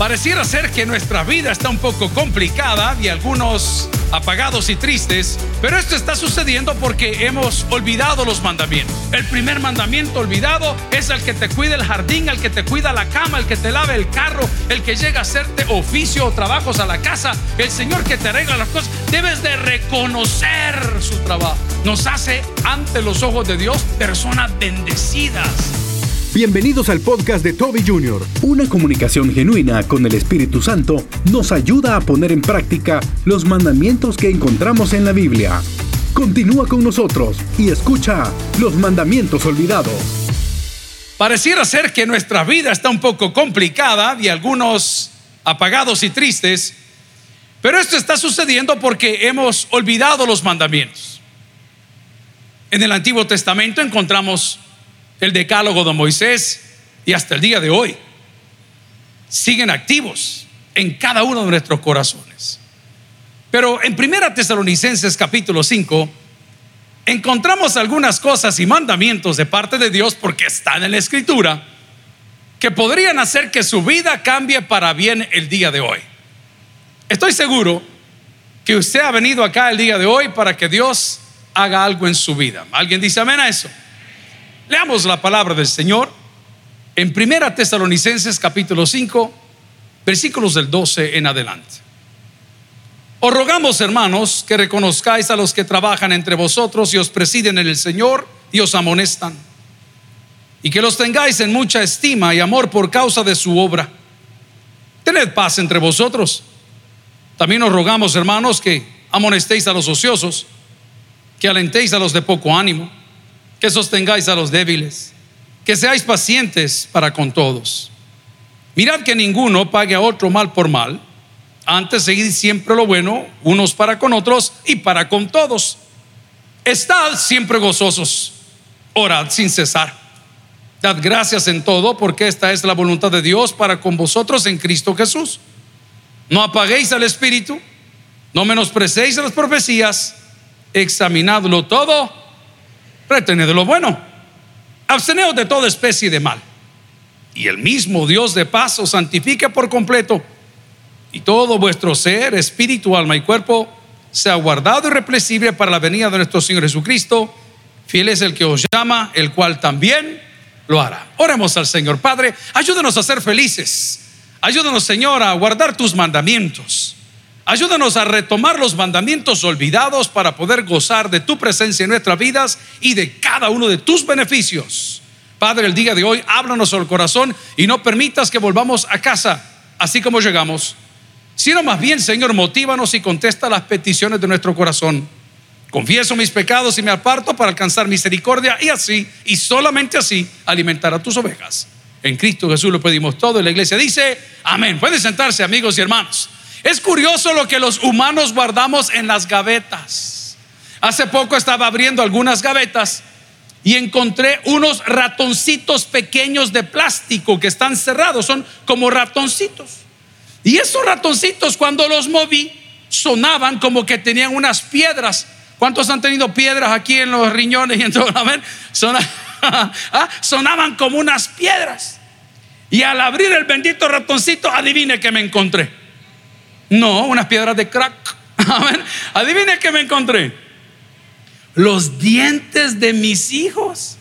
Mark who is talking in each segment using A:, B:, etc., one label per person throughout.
A: Pareciera ser que nuestra vida está un poco complicada y algunos apagados y tristes, pero esto está sucediendo porque hemos olvidado los mandamientos. El primer mandamiento olvidado es el que te cuida el jardín, el que te cuida la cama, el que te lave el carro, el que llega a hacerte oficio o trabajos a la casa, el Señor que te arregla las cosas. Debes de reconocer su trabajo. Nos hace ante los ojos de Dios personas bendecidas.
B: Bienvenidos al podcast de Toby Jr. Una comunicación genuina con el Espíritu Santo nos ayuda a poner en práctica los mandamientos que encontramos en la Biblia. Continúa con nosotros y escucha los mandamientos olvidados.
A: Pareciera ser que nuestra vida está un poco complicada y algunos apagados y tristes, pero esto está sucediendo porque hemos olvidado los mandamientos. En el Antiguo Testamento encontramos el decálogo de Moisés y hasta el día de hoy siguen activos en cada uno de nuestros corazones. Pero en Primera Tesalonicenses capítulo 5 encontramos algunas cosas y mandamientos de parte de Dios porque están en la escritura que podrían hacer que su vida cambie para bien el día de hoy. Estoy seguro que usted ha venido acá el día de hoy para que Dios haga algo en su vida. ¿Alguien dice amén a eso? Leamos la palabra del Señor en Primera Tesalonicenses capítulo 5, versículos del 12 en adelante. Os rogamos, hermanos, que reconozcáis a los que trabajan entre vosotros y os presiden en el Señor y os amonestan, y que los tengáis en mucha estima y amor por causa de su obra. Tened paz entre vosotros. También os rogamos, hermanos, que amonestéis a los ociosos, que alentéis a los de poco ánimo que sostengáis a los débiles, que seáis pacientes para con todos. Mirad que ninguno pague a otro mal por mal, antes seguid siempre lo bueno, unos para con otros y para con todos. Estad siempre gozosos, orad sin cesar. Dad gracias en todo, porque esta es la voluntad de Dios para con vosotros en Cristo Jesús. No apaguéis al Espíritu, no menosprecéis las profecías, examinadlo todo retened lo bueno, absteneos de toda especie de mal. Y el mismo Dios de paz os santifique por completo, y todo vuestro ser, espíritu, alma y cuerpo sea guardado irrepresible para la venida de nuestro Señor Jesucristo. Fiel es el que os llama, el cual también lo hará. Oremos al Señor. Padre, ayúdanos a ser felices. Ayúdanos, Señor, a guardar tus mandamientos. Ayúdanos a retomar los mandamientos olvidados para poder gozar de tu presencia en nuestras vidas y de cada uno de tus beneficios. Padre, el día de hoy háblanos al corazón y no permitas que volvamos a casa así como llegamos, sino más bien, Señor, motívanos y contesta las peticiones de nuestro corazón. Confieso mis pecados y me aparto para alcanzar misericordia y así, y solamente así, alimentar a tus ovejas. En Cristo Jesús lo pedimos todo y la iglesia dice, amén. Pueden sentarse amigos y hermanos. Es curioso lo que los humanos guardamos en las gavetas. Hace poco estaba abriendo algunas gavetas y encontré unos ratoncitos pequeños de plástico que están cerrados, son como ratoncitos. Y esos ratoncitos cuando los moví sonaban como que tenían unas piedras. ¿Cuántos han tenido piedras aquí en los riñones y en todo? Ah, sonaban como unas piedras. Y al abrir el bendito ratoncito, adivine que me encontré. No, unas piedras de crack. Adivine qué me encontré. Los dientes de mis hijos.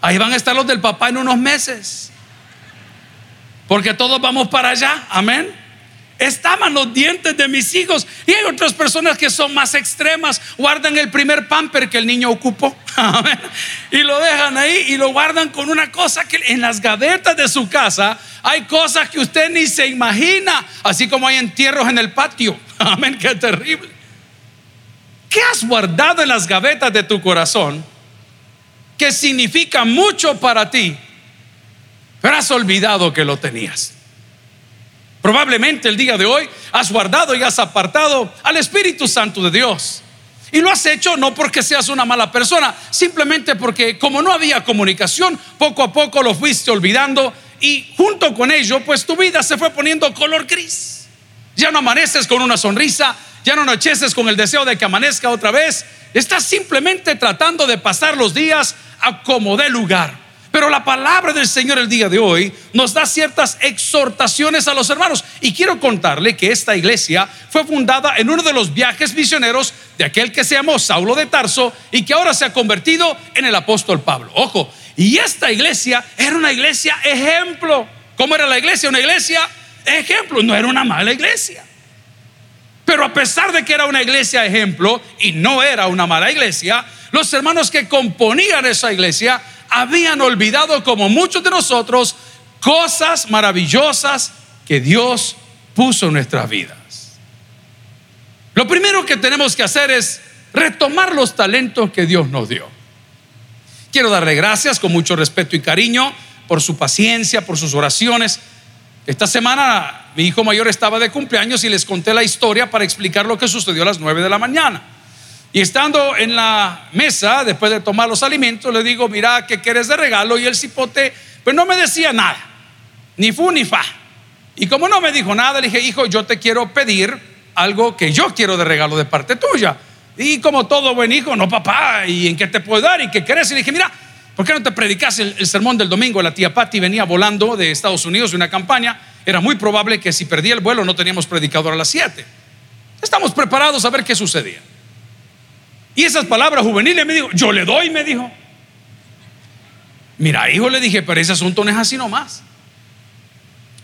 A: Ahí van a estar los del papá en unos meses. Porque todos vamos para allá. Amén estaban los dientes de mis hijos. Y hay otras personas que son más extremas, guardan el primer pamper que el niño ocupó y lo dejan ahí y lo guardan con una cosa que en las gavetas de su casa hay cosas que usted ni se imagina, así como hay entierros en el patio. Amén, qué terrible. ¿Qué has guardado en las gavetas de tu corazón que significa mucho para ti, pero has olvidado que lo tenías? Probablemente el día de hoy has guardado y has apartado al Espíritu Santo de Dios. Y lo has hecho no porque seas una mala persona, simplemente porque como no había comunicación, poco a poco lo fuiste olvidando y junto con ello, pues tu vida se fue poniendo color gris. Ya no amaneces con una sonrisa, ya no anocheces con el deseo de que amanezca otra vez. Estás simplemente tratando de pasar los días a como dé lugar. Pero la palabra del Señor el día de hoy nos da ciertas exhortaciones a los hermanos. Y quiero contarle que esta iglesia fue fundada en uno de los viajes misioneros de aquel que se llamó Saulo de Tarso y que ahora se ha convertido en el apóstol Pablo. Ojo, y esta iglesia era una iglesia ejemplo. ¿Cómo era la iglesia? Una iglesia ejemplo, no era una mala iglesia. Pero a pesar de que era una iglesia ejemplo y no era una mala iglesia, los hermanos que componían esa iglesia habían olvidado, como muchos de nosotros, cosas maravillosas que Dios puso en nuestras vidas. Lo primero que tenemos que hacer es retomar los talentos que Dios nos dio. Quiero darle gracias con mucho respeto y cariño por su paciencia, por sus oraciones. Esta semana mi hijo mayor estaba de cumpleaños y les conté la historia para explicar lo que sucedió a las 9 de la mañana. Y estando en la mesa, después de tomar los alimentos, le digo, mira, ¿qué quieres de regalo? Y el cipote, pues no me decía nada, ni fu ni fa. Y como no me dijo nada, le dije, hijo, yo te quiero pedir algo que yo quiero de regalo de parte tuya. Y como todo buen hijo, no papá, ¿y en qué te puedo dar? ¿Y qué querés? Y le dije, mira, ¿por qué no te predicas el, sermón del domingo? La tía Patty venía volando de Estados Unidos de una campaña. Era muy probable que si perdía el vuelo no teníamos predicador a las 7. Estamos preparados a ver qué sucedía. Y esas palabras juveniles me dijo, yo le doy, me dijo. Mira, hijo, le dije, pero ese asunto no es así nomás.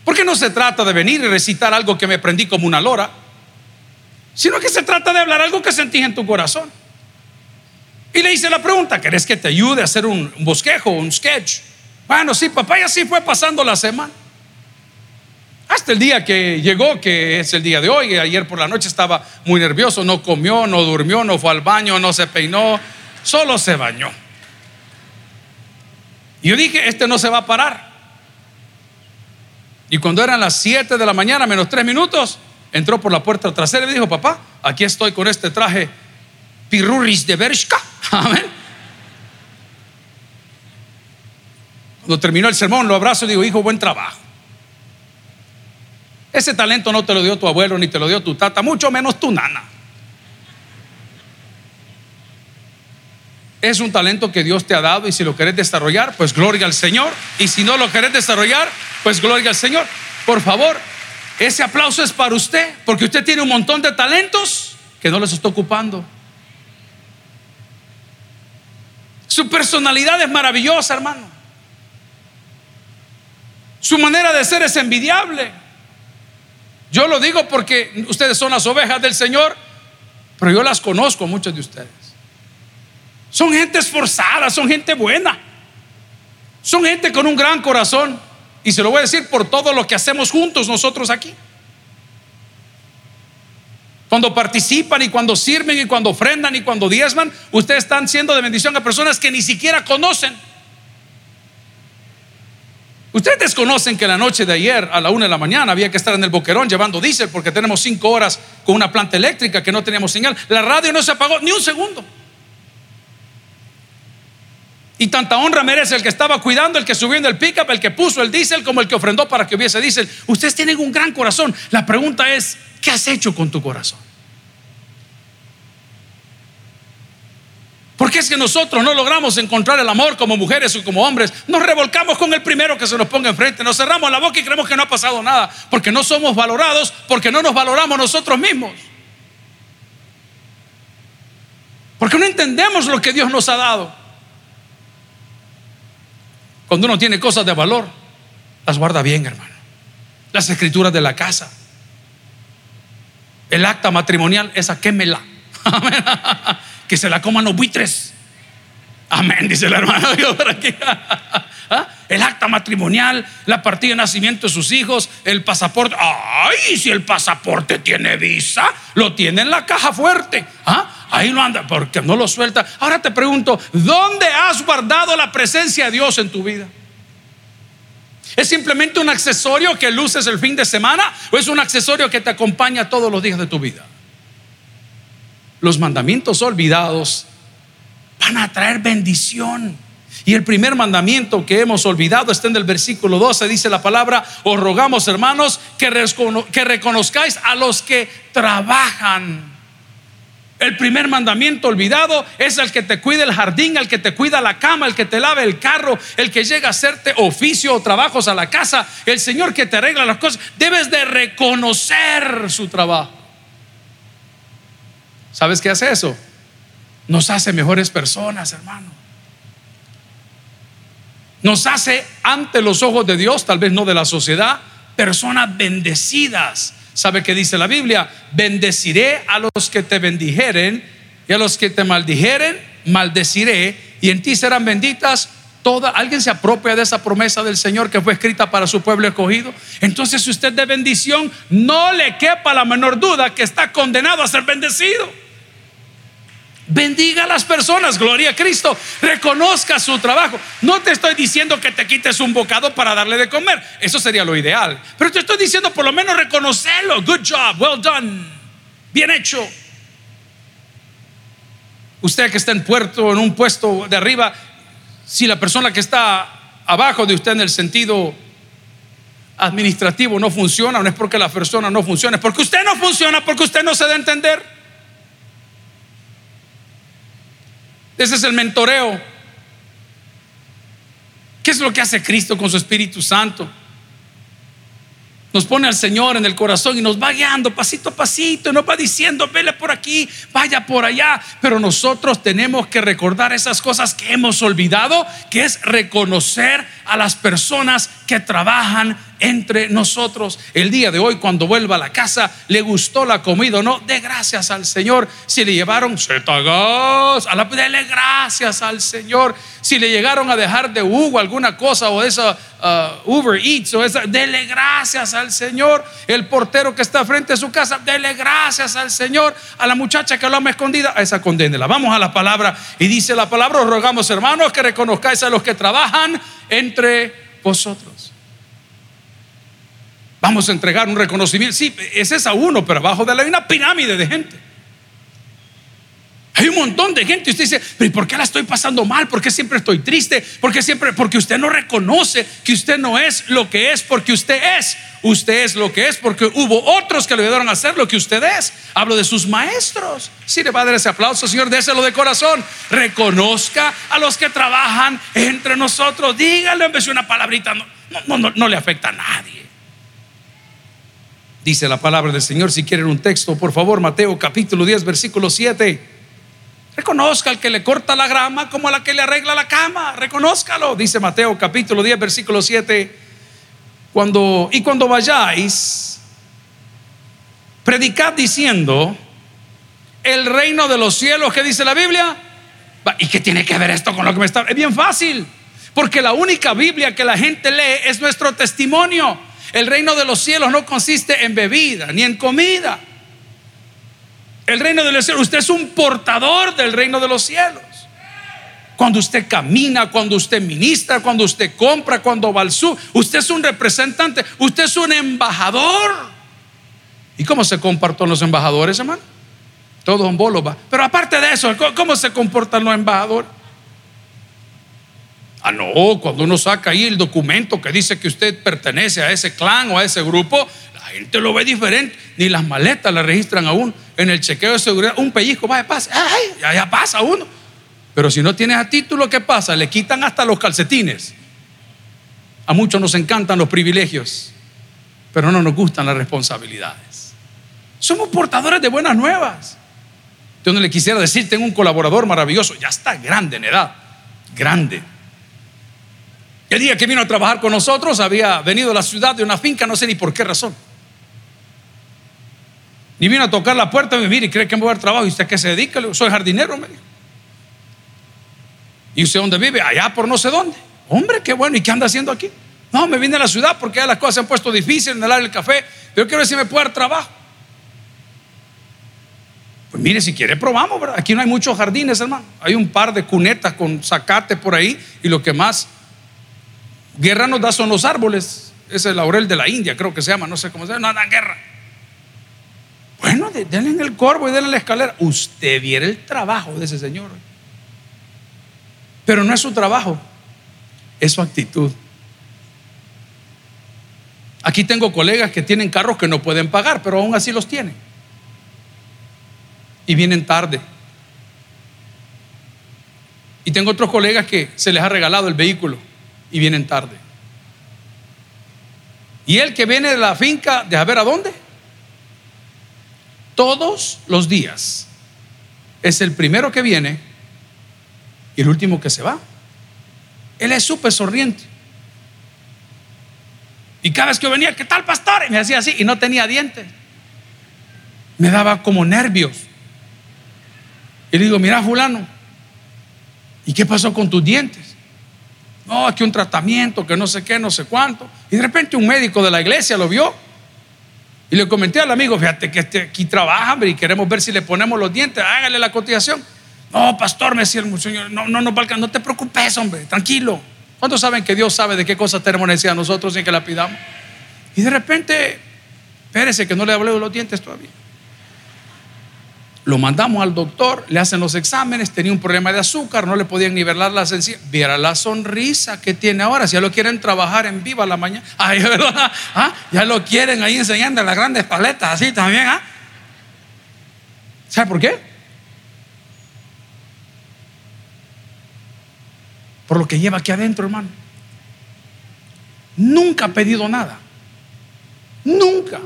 A: Porque no se trata de venir y recitar algo que me prendí como una lora, sino que se trata de hablar algo que sentí en tu corazón. Y le hice la pregunta, ¿querés que te ayude a hacer un bosquejo, un sketch? Bueno, sí, papá, y así fue pasando la semana. El día que llegó, que es el día de hoy, ayer por la noche estaba muy nervioso, no comió, no durmió, no fue al baño, no se peinó, solo se bañó. Y yo dije, este no se va a parar. Y cuando eran las 7 de la mañana, menos 3 minutos, entró por la puerta trasera y me dijo, papá, aquí estoy con este traje pirurris de Bershka. Cuando terminó el sermón, lo abrazo y digo, hijo, buen trabajo. Ese talento no te lo dio tu abuelo ni te lo dio tu tata, mucho menos tu nana. Es un talento que Dios te ha dado y si lo querés desarrollar, pues gloria al Señor. Y si no lo querés desarrollar, pues gloria al Señor. Por favor, ese aplauso es para usted, porque usted tiene un montón de talentos que no les está ocupando. Su personalidad es maravillosa, hermano. Su manera de ser es envidiable. Yo lo digo porque ustedes son las ovejas del Señor, pero yo las conozco, muchos de ustedes. Son gente esforzada, son gente buena. Son gente con un gran corazón. Y se lo voy a decir por todo lo que hacemos juntos nosotros aquí. Cuando participan y cuando sirven y cuando ofrendan y cuando diezman, ustedes están siendo de bendición a personas que ni siquiera conocen. Ustedes desconocen que la noche de ayer a la una de la mañana había que estar en el boquerón llevando diésel porque tenemos cinco horas con una planta eléctrica que no teníamos señal. La radio no se apagó ni un segundo. Y tanta honra merece el que estaba cuidando, el que subió en el pickup, el que puso el diésel, como el que ofrendó para que hubiese diésel. Ustedes tienen un gran corazón. La pregunta es, ¿qué has hecho con tu corazón? Porque es que nosotros no logramos encontrar el amor como mujeres o como hombres. Nos revolcamos con el primero que se nos ponga enfrente. Nos cerramos la boca y creemos que no ha pasado nada. Porque no somos valorados, porque no nos valoramos nosotros mismos. Porque no entendemos lo que Dios nos ha dado. Cuando uno tiene cosas de valor, las guarda bien, hermano. Las escrituras de la casa. El acta matrimonial, esa quémela. que se la coman los buitres. Amén, dice hermano Dios por aquí. ¿Ah? El acta matrimonial, la partida de nacimiento de sus hijos, el pasaporte. Ay, si el pasaporte tiene visa, lo tiene en la caja fuerte. ¿Ah? Ahí lo anda, porque no lo suelta. Ahora te pregunto, ¿dónde has guardado la presencia de Dios en tu vida? ¿Es simplemente un accesorio que luces el fin de semana o es un accesorio que te acompaña todos los días de tu vida? Los mandamientos olvidados van a traer bendición. Y el primer mandamiento que hemos olvidado está en el versículo 12, dice la palabra, os rogamos hermanos que, reconozcáis a los que trabajan. El primer mandamiento olvidado es el que te cuida el jardín, el que te cuida la cama, el que te lave el carro, el que llega a hacerte oficio o trabajos a la casa, el Señor que te arregla las cosas. Debes de reconocer su trabajo. ¿Sabes qué hace eso? Nos hace mejores personas, hermano. Nos hace ante los ojos de Dios, tal vez no de la sociedad, personas bendecidas ¿Sabe qué dice la Biblia? Bendeciré a los que te bendijeren y a los que te maldijeren, maldeciré y en ti serán benditas todas. ¿Alguien se apropia de esa promesa del Señor que fue escrita para su pueblo escogido? Entonces, si usted de bendición, no le quepa la menor duda que está condenado a ser bendecido. Bendiga a las personas, gloria a Cristo. Reconozca su trabajo. No te estoy diciendo que te quites un bocado para darle de comer. Eso sería lo ideal. Pero te estoy diciendo por lo menos reconocerlo. Good job, well done. Bien hecho. Usted que está en puerto, en un puesto de arriba, si la persona que está abajo de usted en el sentido administrativo no funciona, no es porque la persona no funciona, es porque usted no funciona, porque usted no se da a entender. Ese es el mentoreo. ¿Qué es lo que hace Cristo con su Espíritu Santo? Nos pone al Señor en el corazón y nos va guiando pasito a pasito, nos va diciendo, vele por aquí, vaya por allá. Pero nosotros tenemos que recordar esas cosas que hemos olvidado, que es reconocer a las personas que trabajan entre nosotros. El día de hoy, cuando vuelva a la casa, le gustó la comida o no, de gracias al Señor. Si le llevaron setagas, a gracias al Señor. Si le llegaron a dejar de Hugo alguna cosa o esa uh, Uber Eats o esa, gracias al Señor. El portero que está frente a su casa, dele gracias al Señor. A la muchacha que lo ama escondida, a esa condénela. Vamos a la palabra y dice la palabra, os rogamos hermanos que reconozcáis a los que trabajan entre vosotros. Vamos a entregar un reconocimiento. Sí, ese es a uno, pero abajo de la hay una pirámide de gente. Hay un montón de gente y usted dice, pero ¿por qué la estoy pasando mal? ¿Por qué siempre estoy triste? ¿Por qué siempre? Porque usted no reconoce que usted no es lo que es porque usted es. Usted es lo que es porque hubo otros que le ayudaron a hacer lo que usted es. Hablo de sus maestros. Si le va a dar ese aplauso, Señor, déselo de corazón. Reconozca a los que trabajan entre nosotros. Dígale en vez de una palabrita. No, no, no, no le afecta a nadie. Dice la palabra del Señor. Si quieren un texto, por favor, Mateo capítulo 10, versículo 7. Reconozca al que le corta la grama como a la que le arregla la cama. Reconózcalo, dice Mateo capítulo 10, versículo 7. Cuando, y cuando vayáis, predicad diciendo, el reino de los cielos, que dice la Biblia? ¿Y qué tiene que ver esto con lo que me está? Es bien fácil, porque la única Biblia que la gente lee es nuestro testimonio. El reino de los cielos no consiste en bebida ni en comida el reino de los cielos. Usted es un portador del reino de los cielos. Cuando usted camina, cuando usted ministra, cuando usted compra, cuando va al sur, usted es un representante, usted es un embajador. ¿Y cómo se comportan los embajadores, hermano? Todos un bolo Pero aparte de eso, ¿cómo se comportan los embajadores? Ah, no, cuando uno saca ahí el documento que dice que usted pertenece a ese clan o a ese grupo, la gente lo ve diferente, ni las maletas la registran aún en el chequeo de seguridad. Un pellizco, vaya, pasa, ay, ya, ya pasa uno. Pero si no tienes a título, ¿qué pasa? Le quitan hasta los calcetines. A muchos nos encantan los privilegios, pero no nos gustan las responsabilidades. Somos portadores de buenas nuevas. Yo no le quisiera decir, tengo un colaborador maravilloso, ya está grande en edad, grande el día que vino a trabajar con nosotros había venido a la ciudad de una finca, no sé ni por qué razón. Y vino a tocar la puerta y me mire, y cree que me voy a dar trabajo. ¿Y usted qué se dedica? soy jardinero, me dijo. ¿Y usted dónde vive? Allá por no sé dónde. Hombre, qué bueno. ¿Y qué anda haciendo aquí? No, me vine a la ciudad porque ya las cosas se han puesto difíciles en el área del café. Pero quiero ver si me puede dar trabajo. Pues mire, si quiere probamos, ¿verdad? Aquí no hay muchos jardines, hermano. Hay un par de cunetas con zacate por ahí y lo que más Guerra nos da son los árboles. Es el laurel de la India, creo que se llama, no sé cómo se llama. No dan guerra. Bueno, denle en el corvo y denle en la escalera. Usted viera el trabajo de ese señor. Pero no es su trabajo, es su actitud. Aquí tengo colegas que tienen carros que no pueden pagar, pero aún así los tienen. y vienen tarde. Y tengo otros colegas que se les ha regalado el vehículo y vienen tarde. Y el que viene de la finca, de a ver a dónde, todos los días es el primero que viene y el último que se va. Él es súper sonriente. Y cada vez que venía, ¿qué tal, pastor? Y me hacía así y no tenía dientes. Me daba como nervios. Y le digo, mira, fulano, ¿y qué pasó con tus dientes? No, aquí un tratamiento, que no sé qué, no sé cuánto. Y de repente un médico de la iglesia lo vio. Y le comenté al amigo, fíjate que este aquí trabaja, hombre, y queremos ver si le ponemos los dientes, hágale la cotización. No, pastor, me decía el señor, no, no, no, no te preocupes, hombre, tranquilo. ¿Cuántos saben que Dios sabe de qué cosas tenemos necesidad nosotros sin que la pidamos? Y de repente, espérese que no le hablé de los dientes todavía. Lo mandamos al doctor, le hacen los exámenes, tenía un problema de azúcar, no le podían nivelar la sencilla. Viera la sonrisa que tiene ahora. Si ya lo quieren trabajar en viva la mañana, ay, ¿verdad? ¿Ah? ya lo quieren ahí enseñando las grandes paletas, así también. ¿ah? ¿Sabe por qué? por lo que lleva aquí adentro, hermano. Nunca ha pedido nada. Nunca.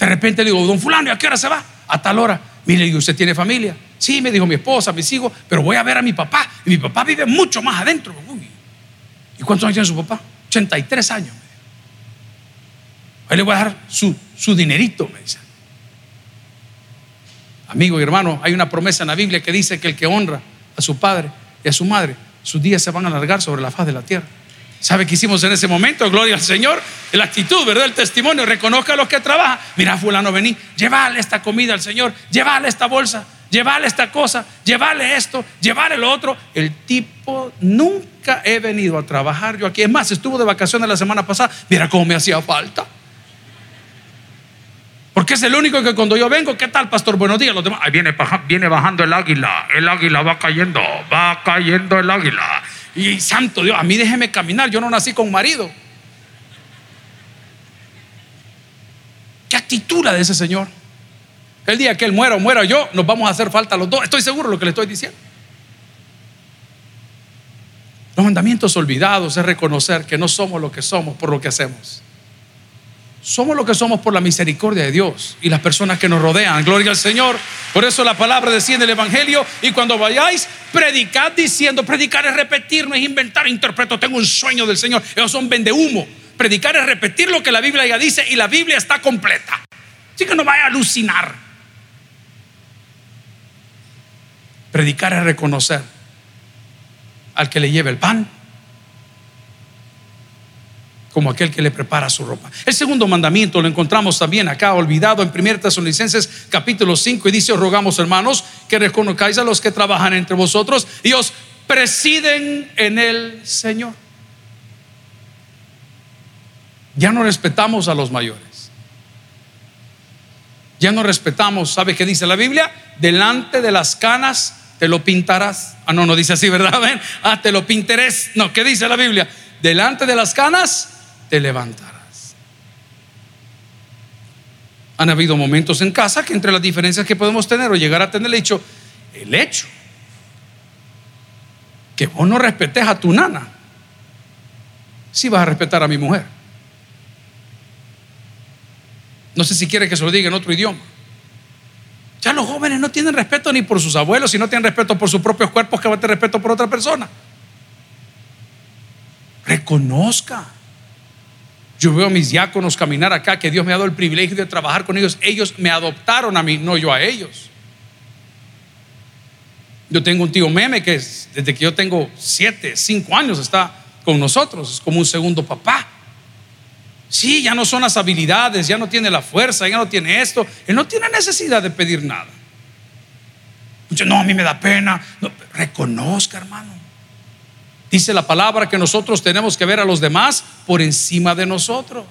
A: De repente le digo, don fulano, ¿y a qué hora se va? A tal hora. Mire, ¿y usted tiene familia? Sí, me dijo mi esposa, mis hijos, pero voy a ver a mi papá. Y mi papá vive mucho más adentro. ¿Y cuántos años tiene su papá? 83 años. Ahí le voy a dar su, su dinerito, me dice. Amigo y hermano, hay una promesa en la Biblia que dice que el que honra a su padre y a su madre sus días se van a alargar sobre la faz de la tierra. ¿Sabe qué hicimos en ese momento? Gloria al Señor. La actitud, ¿verdad? El testimonio. Reconozca a los que trabajan. Mira, fulano, vení. Llévale esta comida al Señor. Llévale esta bolsa. Llévale esta cosa. Llévale esto. Llévale lo otro. El tipo nunca he venido a trabajar yo aquí. Es más, estuvo de vacaciones la semana pasada. Mira cómo me hacía falta. Porque es el único que cuando yo vengo, ¿qué tal, pastor? Buenos días. Los demás, ahí viene, viene bajando el águila. El águila va cayendo, va cayendo el águila. Y santo Dios, a mí déjeme caminar. Yo no nací con marido. ¿Qué actitud de ese señor? El día que él muera o muera yo, nos vamos a hacer falta los dos. Estoy seguro de lo que le estoy diciendo. Los mandamientos olvidados es reconocer que no somos lo que somos por lo que hacemos. Somos lo que somos por la misericordia de Dios y las personas que nos rodean. Gloria al Señor. Por eso la palabra decía en el Evangelio. Y cuando vayáis, predicad diciendo: predicar es repetir, no es inventar, interpreto. Tengo un sueño del Señor. Ellos son humo Predicar es repetir lo que la Biblia ya dice y la Biblia está completa. Así que no vaya a alucinar. Predicar es reconocer al que le lleva el pan como aquel que le prepara su ropa. El segundo mandamiento lo encontramos también acá olvidado en 1 Tesalonicenses capítulo 5 y dice, os rogamos hermanos que reconozcáis a los que trabajan entre vosotros y os presiden en el Señor. Ya no respetamos a los mayores. Ya no respetamos, ¿sabe qué dice la Biblia? Delante de las canas te lo pintarás. Ah, no, no dice así, ¿verdad? Ah, te lo pintarás. No, ¿qué dice la Biblia? Delante de las canas te levantarás. Han habido momentos en casa que entre las diferencias que podemos tener o llegar a tener el hecho, el hecho que vos no respetes a tu nana, si vas a respetar a mi mujer. No sé si quiere que se lo diga en otro idioma. Ya los jóvenes no tienen respeto ni por sus abuelos, y no tienen respeto por sus propios cuerpos, que va a tener respeto por otra persona. Reconozca yo veo a mis diáconos caminar acá, que Dios me ha dado el privilegio de trabajar con ellos. Ellos me adoptaron a mí, no yo a ellos. Yo tengo un tío meme que desde que yo tengo siete, cinco años está con nosotros. Es como un segundo papá. Sí, ya no son las habilidades, ya no tiene la fuerza, ya no tiene esto. Él no tiene necesidad de pedir nada. no, a mí me da pena. reconozca, hermano. Dice la palabra que nosotros tenemos que ver a los demás por encima de nosotros.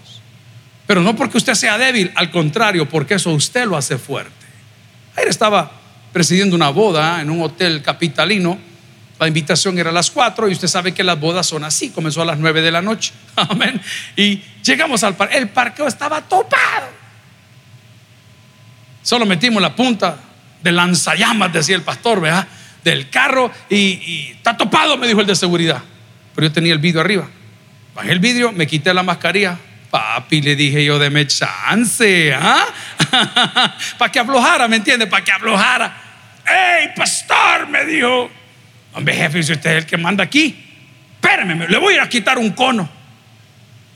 A: Pero no porque usted sea débil, al contrario, porque eso usted lo hace fuerte. Ayer estaba presidiendo una boda en un hotel capitalino. La invitación era a las 4 y usted sabe que las bodas son así. Comenzó a las 9 de la noche. Amén. Y llegamos al parque. El parqueo estaba topado. Solo metimos la punta de lanzallamas, decía el pastor, ¿verdad? Del carro y, está topado, me dijo el de seguridad. Pero yo tenía el vidrio arriba. Bajé el vidrio, me quité la mascarilla. Papi, le dije yo, deme chance, ¿ah? Para que aflojara, ¿me entiende? Para que aflojara. ¡Ey, pastor! Me dijo. Hombre, jefe, si usted es el que manda aquí, espérame, le voy a quitar un cono.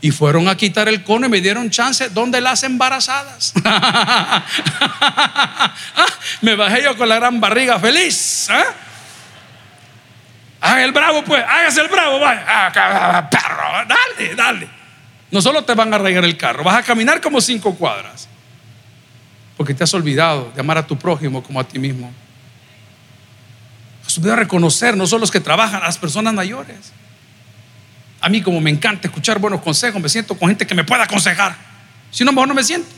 A: Y fueron a quitar el cono y me dieron chance donde las embarazadas. me bajé yo con la gran barriga feliz. ¿eh? El bravo, pues, hágase el bravo, vaya. Perro, dale, dale. No solo te van a arraigar el carro, vas a caminar como cinco cuadras. Porque te has olvidado de amar a tu prójimo como a ti mismo. Has olvidado reconocer no solo los que trabajan, a las personas mayores. A mí como me encanta escuchar buenos consejos, me siento con gente que me pueda aconsejar. Si no, mejor no me siento.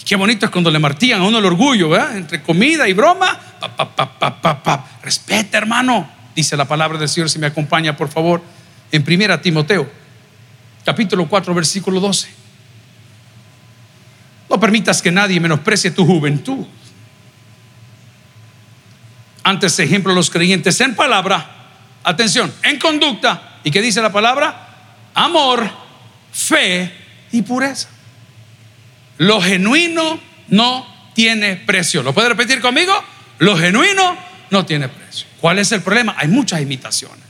A: Y qué bonito es cuando le martillan a uno el orgullo, ¿verdad? Entre comida y broma. Pa, Respeta, hermano. Dice la palabra del Señor, si me acompaña, por favor, en primera Timoteo, capítulo 4, versículo 12. No permitas que nadie menosprecie tu juventud. Antes, ejemplo, los creyentes en palabra atención, en conducta. ¿Y qué dice la palabra? Amor, fe y pureza. Lo genuino no tiene precio. ¿Lo puede repetir conmigo? Lo genuino no tiene precio. ¿Cuál es el problema? Hay muchas imitaciones.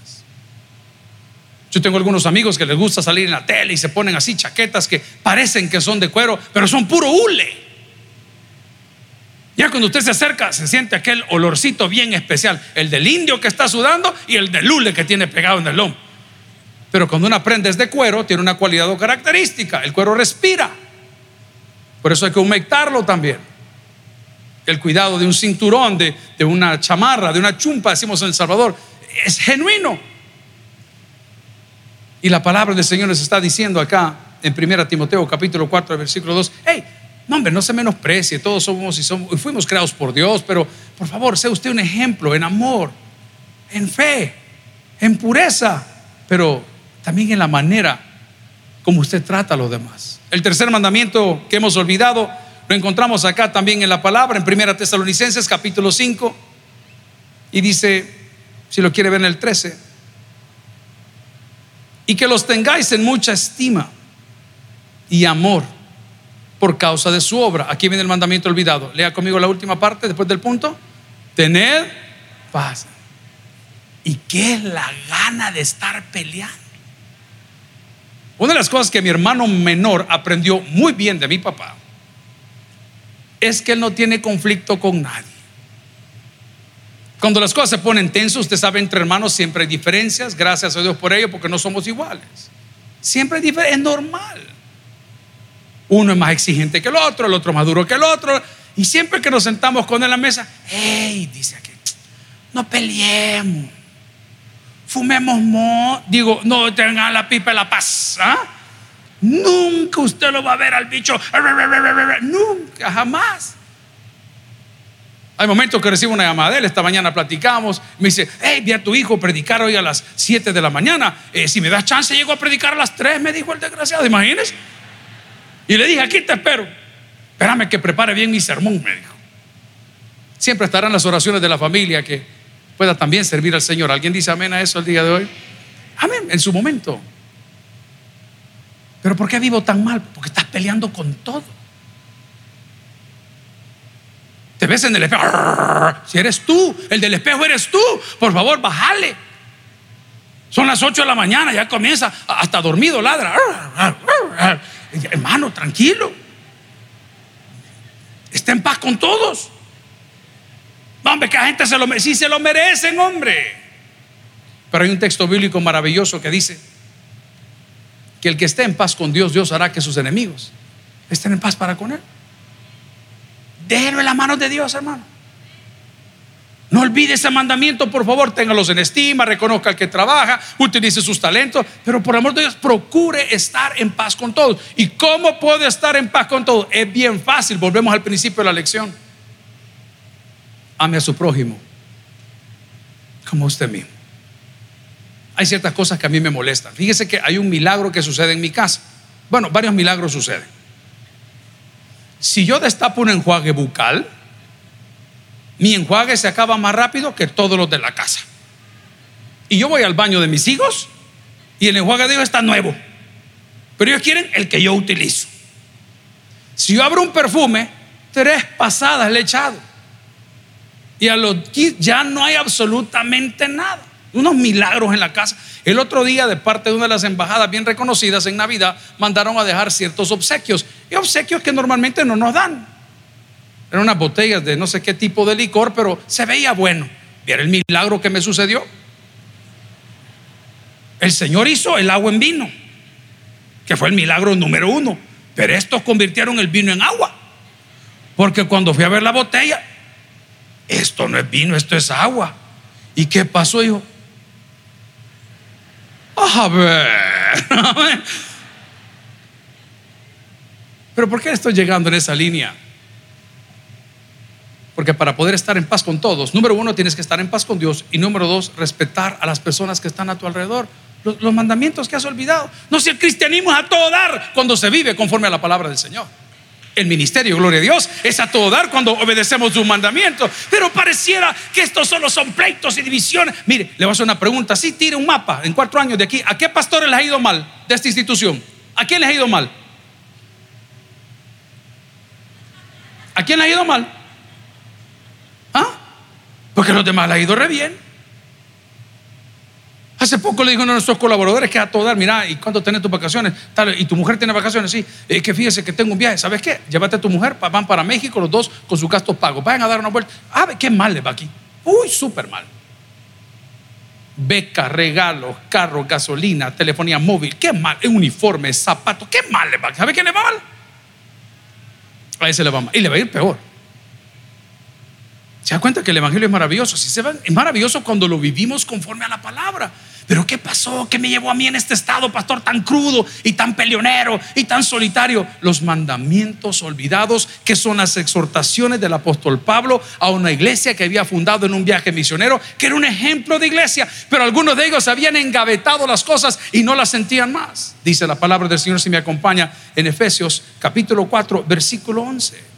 A: Yo tengo algunos amigos que les gusta salir en la tele y se ponen así chaquetas que parecen que son de cuero, pero son puro hule. Ya cuando usted se acerca, se siente aquel olorcito bien especial, el del indio que está sudando y el del lule que tiene pegado en el lomo. Pero cuando una prenda es de cuero, tiene una cualidad o característica. El cuero respira. Por eso hay que humectarlo también. El cuidado de un cinturón, de, de una chamarra, de una chumpa, decimos en El Salvador, es genuino. Y la palabra del Señor nos está diciendo acá en 1 Timoteo capítulo 4, versículo 2, hey, no, hombre, no se menosprecie, todos somos y, somos, fuimos creados por Dios, pero por favor, sea usted un ejemplo en amor, en fe, en pureza, pero también en la manera como usted trata a los demás. El tercer mandamiento que hemos olvidado lo encontramos acá también en la palabra, en Primera Tesalonicenses capítulo 5, y dice, si lo quiere ver en el 13, y que los tengáis en mucha estima y amor por causa de su obra. Aquí viene el mandamiento olvidado. Lea conmigo la última parte después del punto. Tened paz. ¿Y qué es la gana de estar peleando? Una de las cosas que mi hermano menor aprendió muy bien de mi papá es que él no tiene conflicto con nadie. Cuando las cosas se ponen tensas, usted sabe, entre hermanos siempre hay diferencias, gracias a Dios por ello, porque no somos iguales. Siempre diferencias, es normal. Uno es más exigente que el otro, el otro más duro que el otro. Y siempre que nos sentamos con él en la mesa, hey, dice aquí, no peleemos, fumemos mo, digo, no tengan la pipa la paz. ¿ah? Nunca usted lo va a ver al bicho, nunca, jamás. Hay momentos que recibo una llamada de él, esta mañana platicamos, me dice, hey, vi a tu hijo predicar hoy a las 7 de la mañana, eh, si me das chance llego a predicar a las 3, me dijo el desgraciado, imagínese. Y le dije, aquí te espero. Espérame que prepare bien mi sermón, me dijo. Siempre estarán las oraciones de la familia que pueda también servir al Señor. ¿Alguien dice amén a eso el día de hoy? Amén, en su momento. Pero ¿por qué vivo tan mal? Porque estás peleando con todo. Te ves en el espejo. Si eres tú, el del espejo eres tú. Por favor, bájale. Son las 8 de la mañana, ya comienza hasta dormido, ladra. Hermano, tranquilo. Está en paz con todos. Hombre, que la gente se lo. Si se lo merecen, hombre. Pero hay un texto bíblico maravilloso que dice que el que esté en paz con Dios, Dios hará que sus enemigos estén en paz para con Él. Déjenlo en las manos de Dios, hermano. No olvide ese mandamiento, por favor, téngalos en estima, reconozca al que trabaja, utilice sus talentos, pero por amor de Dios, procure estar en paz con todos. ¿Y cómo puede estar en paz con todos? Es bien fácil, volvemos al principio de la lección. Ame a su prójimo como usted mismo. Hay ciertas cosas que a mí me molestan. Fíjese que hay un milagro que sucede en mi casa. Bueno, varios milagros suceden. Si yo destapo un enjuague bucal, mi enjuague se acaba más rápido que todos los de la casa. Y yo voy al baño de mis hijos y el enjuague de ellos está nuevo. Pero ellos quieren el que yo utilizo. Si yo abro un perfume, tres pasadas le he echado. Y a los ya no hay absolutamente nada. Unos milagros en la casa. El otro día, de parte de una de las embajadas bien reconocidas en Navidad, mandaron a dejar ciertos obsequios. Y obsequios que normalmente no nos dan. Eran unas botellas de no sé qué tipo de licor, pero se veía bueno. Era el milagro que me sucedió. El Señor hizo el agua en vino, que fue el milagro número uno. Pero estos convirtieron el vino en agua. Porque cuando fui a ver la botella, esto no es vino, esto es agua. ¿Y qué pasó, hijo? A ver. Pero ¿por qué estoy llegando en esa línea? Porque para poder estar en paz con todos, número uno, tienes que estar en paz con Dios. Y número dos, respetar a las personas que están a tu alrededor. Los, mandamientos que has olvidado. No si el cristianismo es a todo dar cuando se vive conforme a la palabra del Señor. El ministerio, gloria a Dios, es a todo dar cuando obedecemos sus mandamientos. Pero pareciera que estos solo son pleitos y divisiones. Mire, le voy a hacer una pregunta. Si tire un mapa en cuatro años de aquí, ¿a qué pastores les ha ido mal de esta institución? ¿A quién les ha ido mal? ¿A quién les ha ido mal? Porque los demás les ha ido re bien. Hace poco le dijo uno de nuestros colaboradores que a todo dar, mira, ¿y cuándo tenés tus vacaciones? y tu mujer tiene vacaciones, sí. Es que fíjese que tengo un viaje, ¿sabes qué? Llévate a tu mujer, van para México los dos con sus gastos pagos. Vayan a dar una vuelta. Ah, qué mal les va aquí. Uy, súper mal. Beca, regalos, carro, gasolina, telefonía móvil, qué mal. Uniforme, zapatos, qué mal les va. ¿Sabe qué le va mal? A ese le va mal. Y le va a ir peor. ¿Se da cuenta que el Evangelio es maravilloso? Sí, es maravilloso cuando lo vivimos conforme a la palabra. Pero ¿qué pasó? ¿Qué me llevó a mí en este estado, pastor, tan crudo y tan peleonero y tan solitario? Los mandamientos olvidados, que son las exhortaciones del apóstol Pablo a una iglesia que había fundado en un viaje misionero, que era un ejemplo de iglesia, pero algunos de ellos habían engavetado las cosas y no las sentían más. Dice la palabra del Señor si me acompaña en Efesios capítulo 4, versículo 11.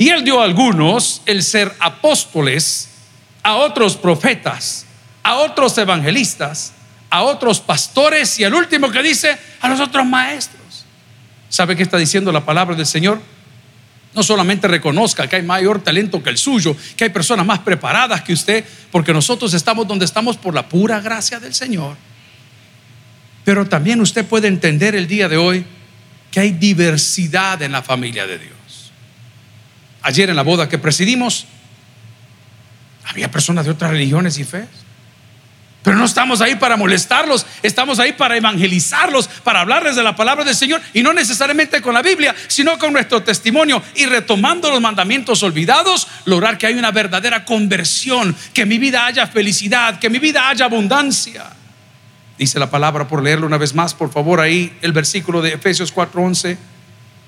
A: Y él dio a algunos el ser apóstoles, a otros profetas, a otros evangelistas, a otros pastores y al último que dice, a los otros maestros. ¿Sabe qué está diciendo la palabra del Señor? No solamente reconozca que hay mayor talento que el suyo, que hay personas más preparadas que usted, porque nosotros estamos donde estamos por la pura gracia del Señor. Pero también usted puede entender el día de hoy que hay diversidad en la familia de Dios. Ayer en la boda que presidimos, había personas de otras religiones y fe. Pero no estamos ahí para molestarlos, estamos ahí para evangelizarlos, para hablarles de la palabra del Señor y no necesariamente con la Biblia, sino con nuestro testimonio y retomando los mandamientos olvidados, lograr que haya una verdadera conversión, que mi vida haya felicidad, que mi vida haya abundancia. Dice la palabra por leerlo una vez más, por favor, ahí el versículo de Efesios 4:11.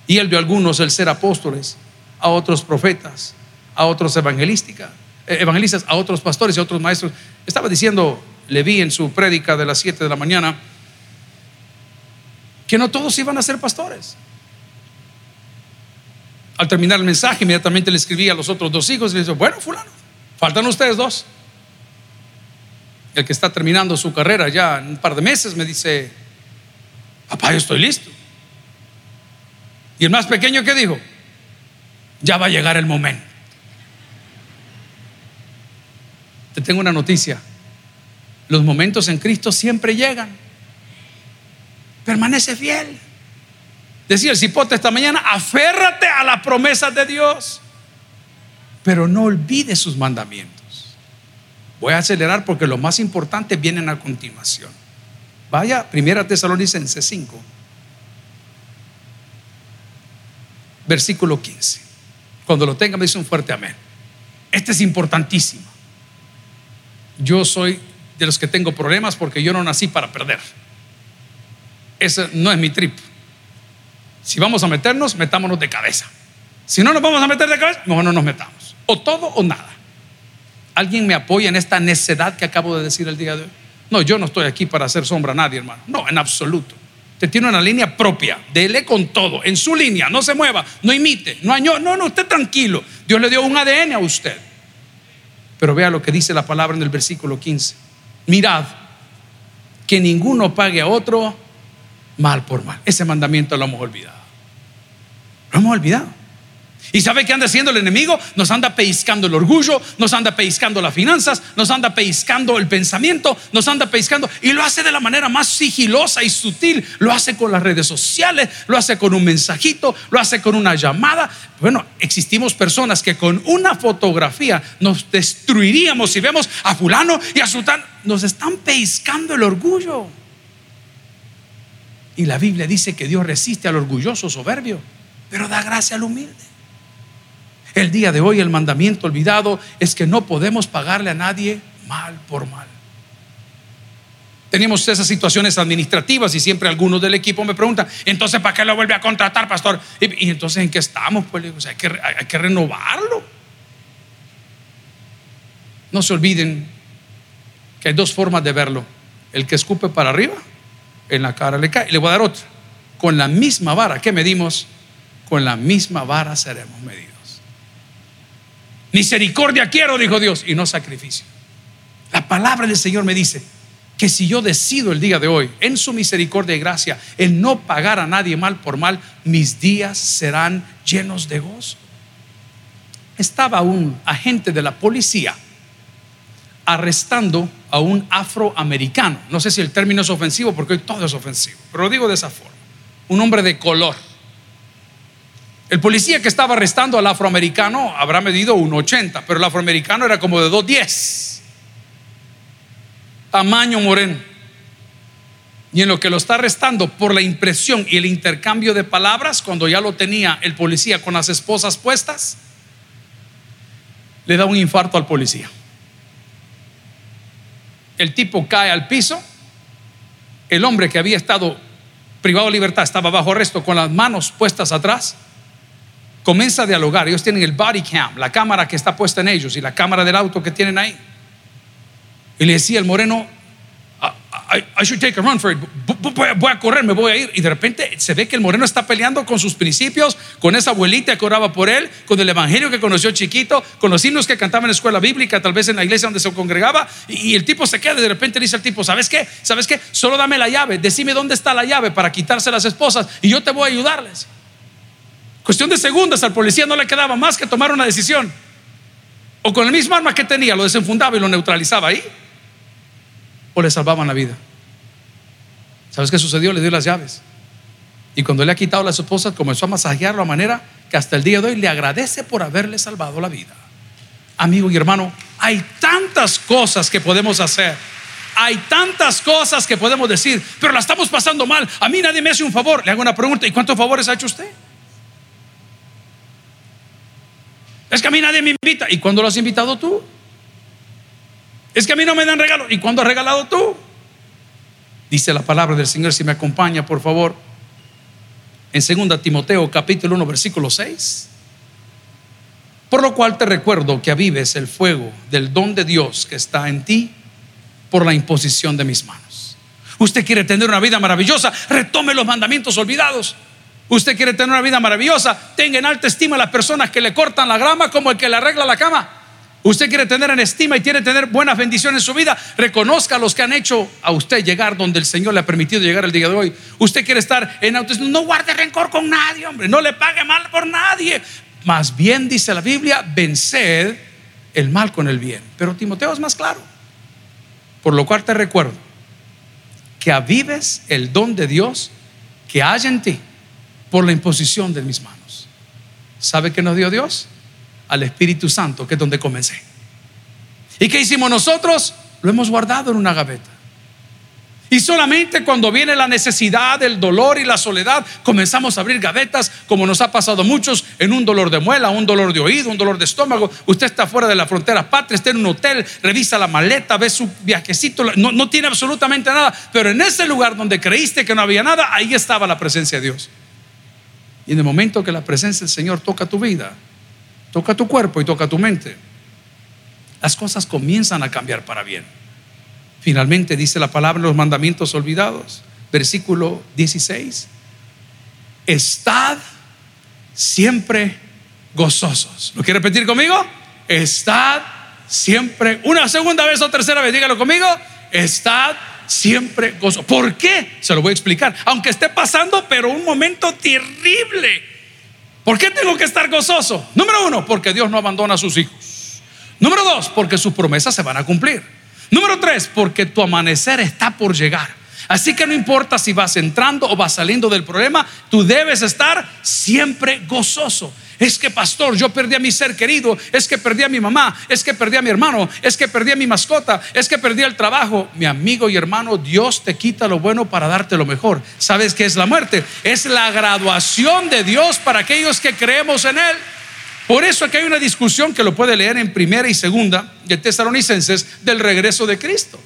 A: Y él de algunos el ser apóstoles, a otros profetas, a otros evangelísticas, eh, evangelistas, a otros pastores y a otros maestros. Estaba diciendo Leví en su prédica de las 7 de la mañana que no todos iban a ser pastores. Al terminar el mensaje, inmediatamente le escribí a los otros dos hijos y le dije, bueno, fulano, faltan ustedes dos. El que está terminando su carrera ya en un par de meses me dice, papá, yo estoy listo. Y el más pequeño que dijo, ya va a llegar el momento. Te tengo una noticia. Los momentos en Cristo siempre llegan. Permanece fiel. Decía el cipote esta mañana, aférrate a las promesas de Dios, pero no olvides sus mandamientos. Voy a acelerar porque lo más importante vienen a continuación. Vaya, primera Tesalonicenses 5, versículo 15. Cuando lo tenga, me dice un fuerte amén. Este es importantísimo. Yo soy de los que tengo problemas porque yo no nací para perder. Ese no es mi trip. Si vamos a meternos, metámonos de cabeza. Si no nos vamos a meter de cabeza, mejor no nos metamos. O todo o nada. ¿Alguien me apoya en esta necedad que acabo de decir el día de hoy? No, yo no estoy aquí para hacer sombra a nadie, hermano. No, en absoluto. Tiene una línea propia, dele con todo, en su línea, no se mueva, no imite, no año, no, no, usted tranquilo. Dios le dio un ADN a usted. Pero vea lo que dice la palabra en el versículo 15. Mirad que ninguno pague a otro mal por mal. Ese mandamiento lo hemos olvidado. Lo hemos olvidado. ¿Y sabe qué anda haciendo el enemigo? Nos anda pescando el orgullo, nos anda pescando las finanzas, nos anda pescando el pensamiento, nos anda pescando y lo hace de la manera más sigilosa y sutil. Lo hace con las redes sociales, lo hace con un mensajito, lo hace con una llamada. Bueno, existimos personas que con una fotografía nos destruiríamos si vemos a fulano y a sultán. Nos están pescando el orgullo. Y la Biblia dice que Dios resiste al orgulloso soberbio, pero da gracia al humilde. El día de hoy el mandamiento olvidado es que no podemos pagarle a nadie mal por mal. Tenemos esas situaciones administrativas y siempre algunos del equipo me preguntan, entonces ¿para qué lo vuelve a contratar, pastor? Y, entonces ¿en qué estamos? Pues hay, que, hay que renovarlo. No se olviden que hay dos formas de verlo. El que escupe para arriba, en la cara le cae. Le voy a dar otra. Con la misma vara que medimos, con la misma vara seremos medidos. Misericordia quiero, dijo Dios, y no sacrificio. La palabra del Señor me dice que si yo decido el día de hoy, en su misericordia y gracia, el no pagar a nadie mal por mal, mis días serán llenos de gozo. Estaba un agente de la policía arrestando a un afroamericano. No sé si el término es ofensivo porque hoy todo es ofensivo, pero lo digo de esa forma. Un hombre de color el policía que estaba arrestando al afroamericano habrá medido 1,80, pero el afroamericano era como de 2,10. Tamaño moreno. Y en lo que lo está arrestando por la impresión y el intercambio de palabras, cuando ya lo tenía el policía con las esposas puestas, le da un infarto al policía. El tipo cae al piso, el hombre que había estado privado de libertad estaba bajo arresto con las manos puestas atrás comienza a dialogar. Ellos tienen el body cam, la cámara que está puesta en ellos y la cámara del auto que tienen ahí. Y le decía el moreno, I, should take a run for it. Voy a correr, me voy a ir. Y de repente se ve que el moreno está peleando con sus principios, con esa abuelita que oraba por él, con el evangelio que conoció chiquito, con los himnos que cantaba en la escuela bíblica, tal vez en la iglesia donde se congregaba. Y, el tipo se queda y de repente dice al tipo, ¿sabes qué? ¿Sabes qué? Solo dame la llave, decime dónde está la llave para quitarse las esposas y yo te voy a ayudarles. Cuestión de segundos, al policía no le quedaba más que tomar una decisión. O con el mismo arma que tenía, lo desenfundaba y lo neutralizaba ahí. O le salvaban la vida. ¿Sabes qué sucedió? Le dio las llaves. Y cuando le ha quitado las esposas, comenzó a masajearlo a manera que hasta el día de hoy le agradece por haberle salvado la vida. Amigo y hermano, hay tantas cosas que podemos hacer. Hay tantas cosas que podemos decir, pero la estamos pasando mal. A mí nadie me hace un favor. Le hago una pregunta, ¿y cuántos favores ha hecho usted? Es que a mí nadie me invita. ¿Y cuándo lo has invitado tú? Es que a mí no me dan regalo. ¿Y cuándo has regalado tú? Dice la palabra del Señor, si me acompaña, por favor, en 2 Timoteo capítulo 1, versículo 6. Por lo cual te recuerdo que avives el fuego del don de Dios que está en ti por la imposición de mis manos. Usted quiere tener una vida maravillosa, retome los mandamientos olvidados. Usted quiere tener una vida maravillosa, tenga en alta estima las personas que le cortan la grama como el que le arregla la cama. Usted quiere tener en estima y quiere tener buenas bendiciones en su vida, reconozca a los que han hecho a usted llegar donde el Señor le ha permitido llegar el día de hoy. Usted quiere estar en autoestima, no guarde rencor con nadie, hombre, no le pague mal por nadie. Más bien dice la Biblia, venced el mal con el bien. Pero Timoteo es más claro. Por lo cual te recuerdo que avives el don de Dios que hay en ti por la imposición de mis manos. ¿Sabe qué nos dio Dios? Al Espíritu Santo, que es donde comencé. ¿Y qué hicimos nosotros? Lo hemos guardado en una gaveta. Y solamente cuando viene la necesidad, el dolor y la soledad, comenzamos a abrir gavetas, como nos ha pasado muchos, en un dolor de muela, un dolor de oído, un dolor de estómago. Usted está fuera de la frontera patria, está en un hotel, revisa la maleta, ve su viajecito, no, no tiene absolutamente nada. Pero en ese lugar donde creíste que no había nada, ahí estaba la presencia de Dios. Y en el momento que la presencia del Señor toca tu vida, toca tu cuerpo y toca tu mente, las cosas comienzan a cambiar para bien. Finalmente dice la palabra los mandamientos olvidados, versículo 16, estad siempre gozosos. ¿Lo quiere repetir conmigo? Estad siempre, una segunda vez o tercera vez, dígalo conmigo, estad siempre gozo. ¿Por qué? Se lo voy a explicar. Aunque esté pasando, pero un momento terrible. ¿Por qué tengo que estar gozoso? Número uno, porque Dios no abandona a sus hijos. Número dos, porque sus promesas se van a cumplir. Número tres, porque tu amanecer está por llegar. Así que no importa si vas entrando o vas saliendo del problema, tú debes estar siempre gozoso. Es que, pastor, yo perdí a mi ser querido, es que perdí a mi mamá, es que perdí a mi hermano, es que perdí a mi mascota, es que perdí el trabajo. Mi amigo y hermano, Dios te quita lo bueno para darte lo mejor. ¿Sabes qué es la muerte? Es la graduación de Dios para aquellos que creemos en Él. Por eso aquí hay una discusión que lo puede leer en primera y segunda de Tesalonicenses del regreso de Cristo.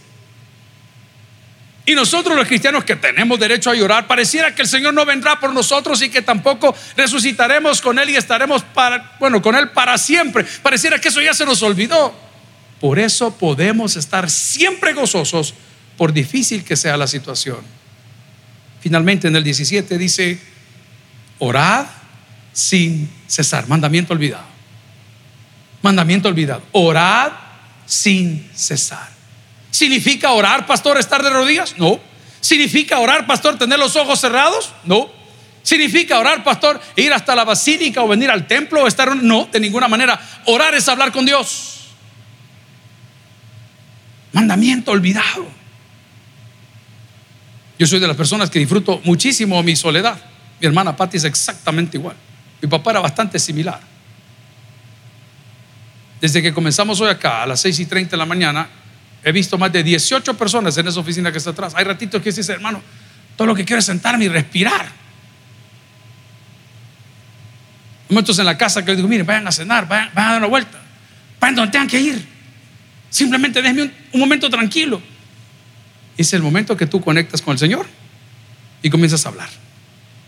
A: Y nosotros los cristianos que tenemos derecho a llorar, pareciera que el Señor no vendrá por nosotros y que tampoco resucitaremos con Él y estaremos para, bueno, con Él para siempre. Pareciera que eso ya se nos olvidó. Por eso podemos estar siempre gozosos, por difícil que sea la situación. Finalmente en el 17 dice, orad sin cesar. Mandamiento olvidado. Mandamiento olvidado. Orad sin cesar. ¿Significa orar, pastor, estar de rodillas? No. ¿Significa orar, pastor, tener los ojos cerrados? No. ¿Significa orar, pastor, ir hasta la basílica o venir al templo o estar? No, de ninguna manera. Orar es hablar con Dios. Mandamiento olvidado. Yo soy de las personas que disfruto muchísimo mi soledad. Mi hermana Patti es exactamente igual. Mi papá era bastante similar. Desde que comenzamos hoy acá a las 6 y 30 de la mañana, He visto más de 18 personas en esa oficina que está atrás. Hay ratitos que dice, hermano, todo lo que quiero es sentarme y respirar. Momentos en la casa que les digo, miren, vayan a cenar, vayan, a dar una vuelta, vayan donde tengan que ir. Simplemente déjenme un, un momento tranquilo. Es el momento que tú conectas con el Señor y comienzas a hablar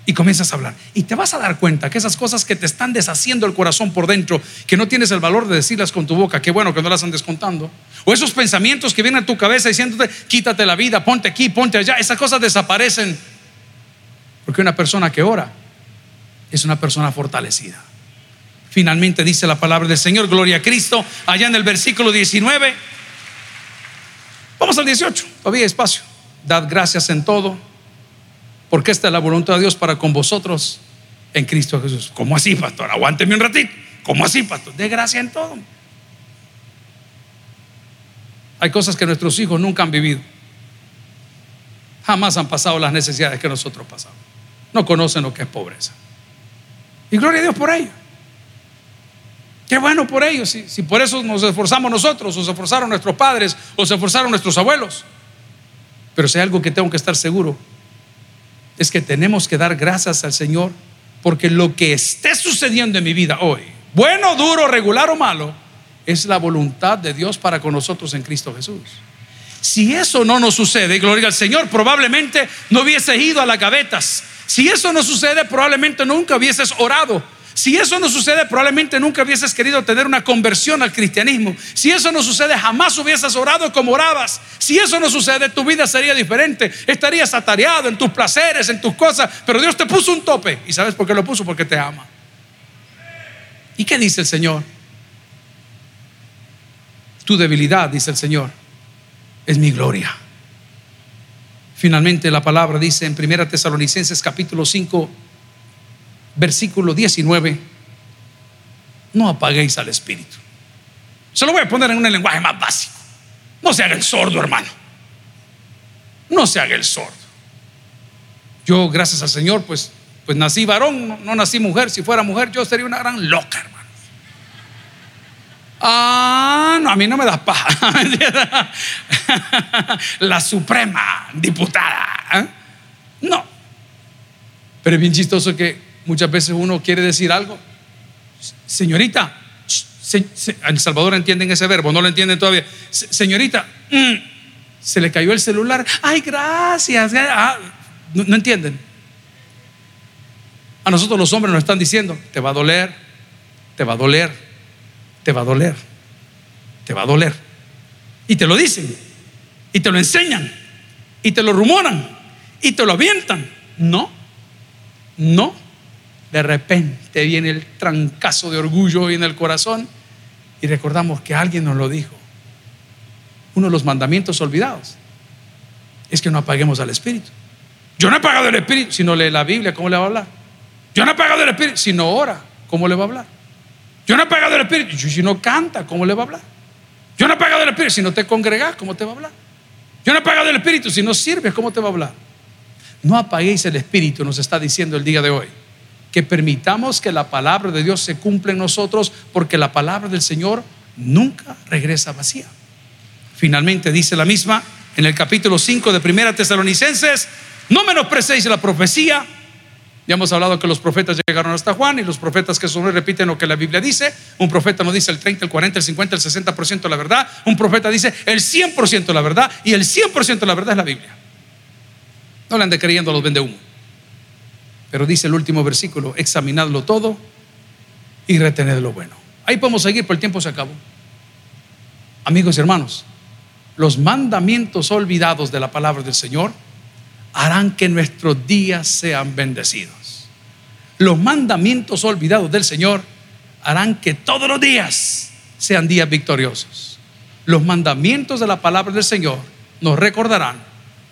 A: y comienzas a hablar. Y te vas a dar cuenta que esas cosas que te están deshaciendo el corazón por dentro, que no tienes el valor de decirlas con tu boca, qué bueno que no las andes contando. O esos pensamientos que vienen a tu cabeza diciéndote, quítate la vida, ponte aquí, ponte allá. Esas cosas desaparecen. Porque una persona que ora es una persona fortalecida. Finalmente dice la palabra del Señor, gloria a Cristo, allá en el versículo 19. Vamos al 18, todavía espacio. Dad gracias en todo porque esta es la voluntad de Dios para con vosotros en Cristo Jesús. ¿Cómo así, pastor? Aguánteme un ratito. ¿Cómo así, pastor? De gracia en todo. Hay cosas que nuestros hijos nunca han vivido. Jamás han pasado las necesidades que nosotros pasamos. No conocen lo que es pobreza. Y gloria a Dios por ello. Qué bueno por ellos. Si, si por eso nos esforzamos nosotros, o se esforzaron nuestros padres, o se esforzaron nuestros abuelos. Pero si hay algo que tengo que estar seguro, es que tenemos que dar gracias al Señor porque lo que esté sucediendo en mi vida hoy, bueno, duro, regular o malo, es la voluntad de Dios para con nosotros en Cristo Jesús. Si eso no nos sucede, gloria al Señor, probablemente no hubiese ido a las gavetas. Si eso no sucede, probablemente nunca hubieses orado si eso no sucede, probablemente nunca hubieses querido tener una conversión al cristianismo. Si eso no sucede, jamás hubieses orado como orabas. Si eso no sucede, tu vida sería diferente. Estarías atareado en tus placeres, en tus cosas. Pero Dios te puso un tope. ¿Y sabes por qué lo puso? Porque te ama. ¿Y qué dice el Señor? Tu debilidad, dice el Señor, es mi gloria. Finalmente la palabra dice en 1 Tesalonicenses capítulo 5, versículo 19, no apaguéis al Espíritu. Se lo voy a poner en un lenguaje más básico. No se haga el sordo, hermano. No se haga el sordo. Yo, gracias al Señor, pues, pues nací varón, no, nací mujer. Si fuera mujer, yo sería una gran loca, hermano. Ah, no, a mí no me da paja. La suprema diputada. ¿eh? No. Pero es bien chistoso que Muchas veces uno quiere decir algo. Señorita, en Salvador entienden ese verbo, no lo entienden todavía. Señorita, mm, se le cayó el celular. Ay, gracias. Ah, no, entienden. A nosotros los hombres nos están diciendo, te va a doler, te va a doler, te va a doler, te va a doler. Y te lo dicen, y te lo enseñan, y te lo rumoran, y te lo avientan. No, no de repente viene el trancazo de orgullo en el corazón y recordamos que alguien nos lo dijo. Uno de los mandamientos olvidados es que no apaguemos al Espíritu. Yo no he apagado el Espíritu. Si no lee la Biblia, ¿cómo le va a hablar? Yo no he apagado el Espíritu. Si no ora, ¿cómo le va a hablar? Yo no he apagado el Espíritu. Si no canta, ¿cómo le va a hablar? Yo no he apagado el Espíritu. Si no te congregas, ¿cómo te va a hablar? Yo no he apagado el Espíritu. Si no sirves, ¿cómo te va a hablar? No apaguéis el Espíritu, nos está diciendo el día de hoy. Que permitamos que la palabra de Dios se cumpla en nosotros, porque la palabra del Señor nunca regresa vacía. Finalmente dice la misma en el capítulo 5 de Primera Tesalonicenses, no menosprecéis la profecía. Ya hemos hablado que los profetas llegaron hasta Juan y los profetas que son repiten lo que la Biblia dice. Un profeta no dice el 30, el 40, el 50, el 60% de la verdad. Un profeta dice el 100% de la verdad y el 100% de la verdad es la Biblia. No le ande creyendo a los vende humo. Pero dice el último versículo, examinadlo todo y retened lo bueno. Ahí podemos seguir, pero el tiempo se acabó. Amigos y hermanos, los mandamientos olvidados de la palabra del Señor harán que nuestros días sean bendecidos. Los mandamientos olvidados del Señor harán que todos los días sean días victoriosos. Los mandamientos de la palabra del Señor nos recordarán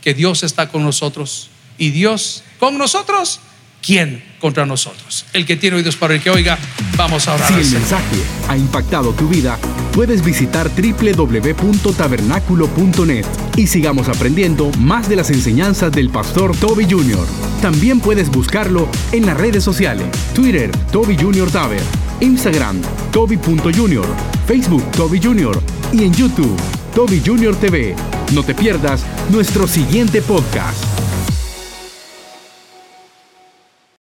A: que Dios está con nosotros y Dios con nosotros, ¿quién contra nosotros? El que tiene oídos para el que oiga, vamos a orar.
B: Si el mensaje ha impactado tu vida, puedes visitar www.tabernaculo.net y sigamos aprendiendo más de las enseñanzas del pastor Toby Jr. También puedes buscarlo en las redes sociales, Twitter, Toby Jr. Taber, Instagram, Toby.Jr., Facebook, Toby Jr. y en YouTube, Toby Jr. TV. No te pierdas nuestro siguiente podcast.